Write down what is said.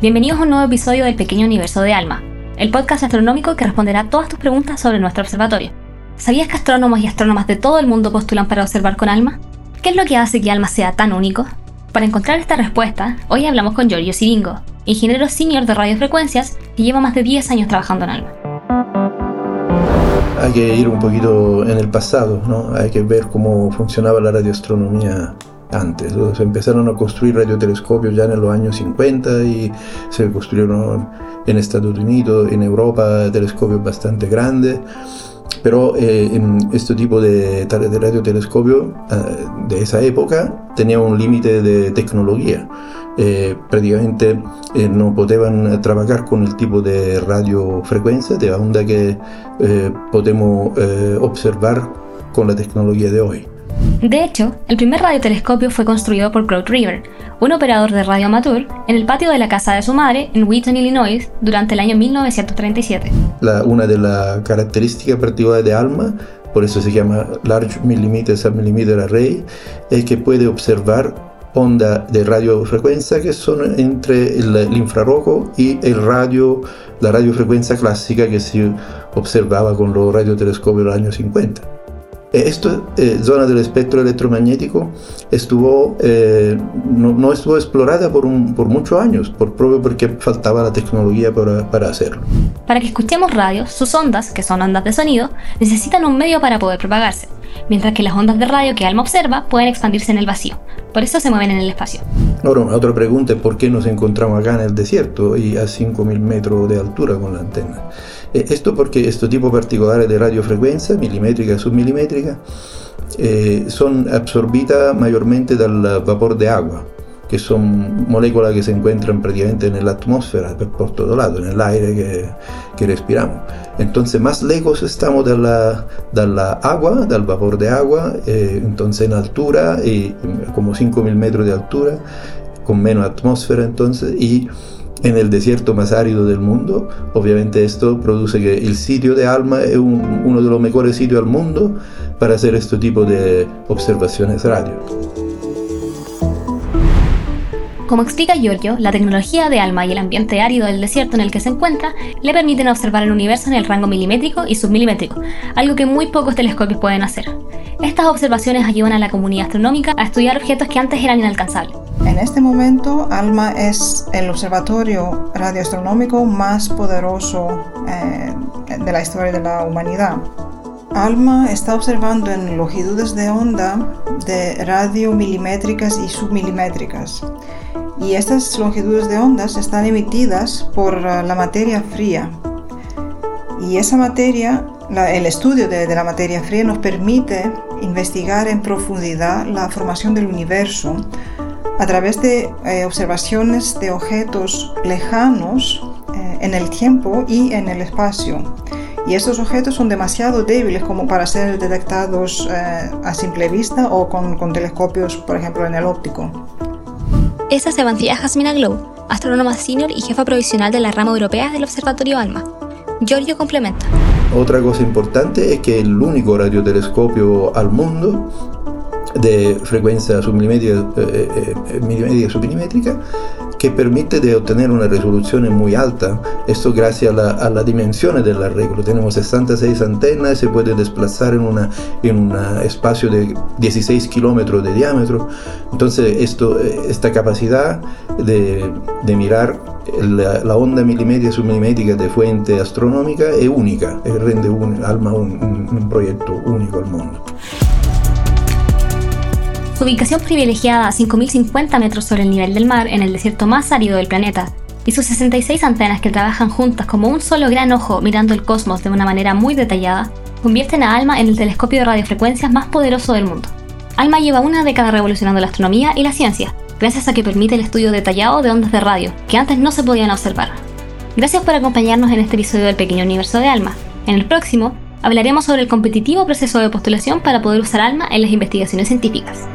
Bienvenidos a un nuevo episodio del Pequeño Universo de Alma, el podcast astronómico que responderá todas tus preguntas sobre nuestro observatorio. ¿Sabías que astrónomos y astrónomas de todo el mundo postulan para observar con ALMA? ¿Qué es lo que hace que ALMA sea tan único? Para encontrar esta respuesta, hoy hablamos con Giorgio Siringo, ingeniero senior de radiofrecuencias que lleva más de 10 años trabajando en ALMA. Hay que ir un poquito en el pasado, ¿no? Hay que ver cómo funcionaba la radioastronomía antes. Se empezaron a construir radiotelescopios ya en los años 50 y se construyeron en Estados Unidos, en Europa, telescopios bastante grandes. Pero eh, en este tipo de, de radiotelescopio eh, de esa época tenía un límite de tecnología. Eh, prácticamente no podían trabajar con el tipo de radiofrecuencia, de onda que podemos observar con la tecnología de hoy. De hecho, el primer radiotelescopio fue construido por Claude River, un operador de radio amateur, en el patio de la casa de su madre en Wheaton, Illinois, durante el año 1937. una de las características particulares de ALMA, por eso se llama Large Millimeter Submillimeter Array, es que puede observar ondas de radiofrecuencia que son entre el, infrarrojo y el radio, la radiofrecuencia clásica que se observaba con los radiotelescopios de los años 50. Esta eh, zona del espectro electromagnético estuvo, eh, no, estuvo explorada por, por muchos años, por propio porque faltaba la tecnología para, para, hacerlo. Para que escuchemos radios, sus ondas, que son ondas de sonido, necesitan un medio para poder propagarse, mientras que las ondas de radio que Alma observa pueden expandirse en el vacío. Por eso se mueven en el espacio. Ahora, otra pregunta es por qué nos encontramos acá en el desierto y a 5.000 metros de altura con la antena. Eh, esto porque este tipo particular de radiofrecuencia, milimétrica submilimétrica, eh, son absorbidas mayormente del vapor de agua, que son moléculas que se encuentran prácticamente en la atmósfera, por todo lado, en el aire que, que respiramos. Entonces, más lejos estamos de la, de la agua, del vapor de agua, eh, entonces en altura, y como 5.000 metros de altura, con menos atmósfera entonces, y en el desierto más árido del mundo. Obviamente esto produce que el sitio de Alma es uno de los mejores sitios del mundo para hacer este tipo de observaciones radio. Como explica Giorgio, la tecnología de ALMA y el ambiente árido del desierto en el que se encuentra le permiten observar el universo en el rango milimétrico y submilimétrico, algo que muy pocos telescopios pueden hacer. Estas observaciones ayudan a la comunidad astronómica a estudiar objetos que antes eran inalcanzables. En este momento, ALMA es el observatorio radioastronómico más poderoso eh, de la historia de la humanidad. ALMA está observando en longitudes de onda de radio milimétricas y submilimétricas y estas longitudes de ondas están emitidas por uh, la materia fría. Y esa materia, el estudio de, la materia fría nos permite investigar en profundidad la formación del universo a través de eh, observaciones de objetos lejanos eh, en el tiempo y en el espacio. Y estos objetos son demasiado débiles como para ser detectados eh, a simple vista o con, con telescopios, por ejemplo, en el óptico. Esa es Evancia Jasmina Glow, astrónoma senior y jefa provisional de la rama europea del Observatorio ALMA. Giorgio complementa. Otra cosa importante es que el único radiotelescopio al mundo de frecuencia submilimétrica, eh, eh, eh submilimétrica que permite de obtener una resolución muy alta. Esto gracias a, la, a las dimensiones del arreglo. Tenemos 66 antenas, se puede desplazar en, una, en un espacio de 16 kilómetros de diámetro. Entonces esto, esta capacidad de, de mirar la, la, onda milimétrica submilimétrica de fuente astronómica es única, rende un, alma un, un proyecto único al mundo. Su ubicación privilegiada a 5.050 metros sobre el nivel del mar en el desierto más árido del planeta, y sus 66 antenas que trabajan juntas como un solo gran ojo mirando el cosmos de una manera muy detallada, convierten a ALMA en el telescopio de radiofrecuencias más poderoso del mundo. ALMA lleva una década revolucionando la astronomía y la ciencia, gracias a que permite el estudio detallado de ondas de radio, que antes no se podían observar. Gracias por acompañarnos en este episodio del Pequeño Universo de ALMA. En el próximo, hablaremos sobre el competitivo proceso de postulación para poder usar ALMA en las investigaciones científicas.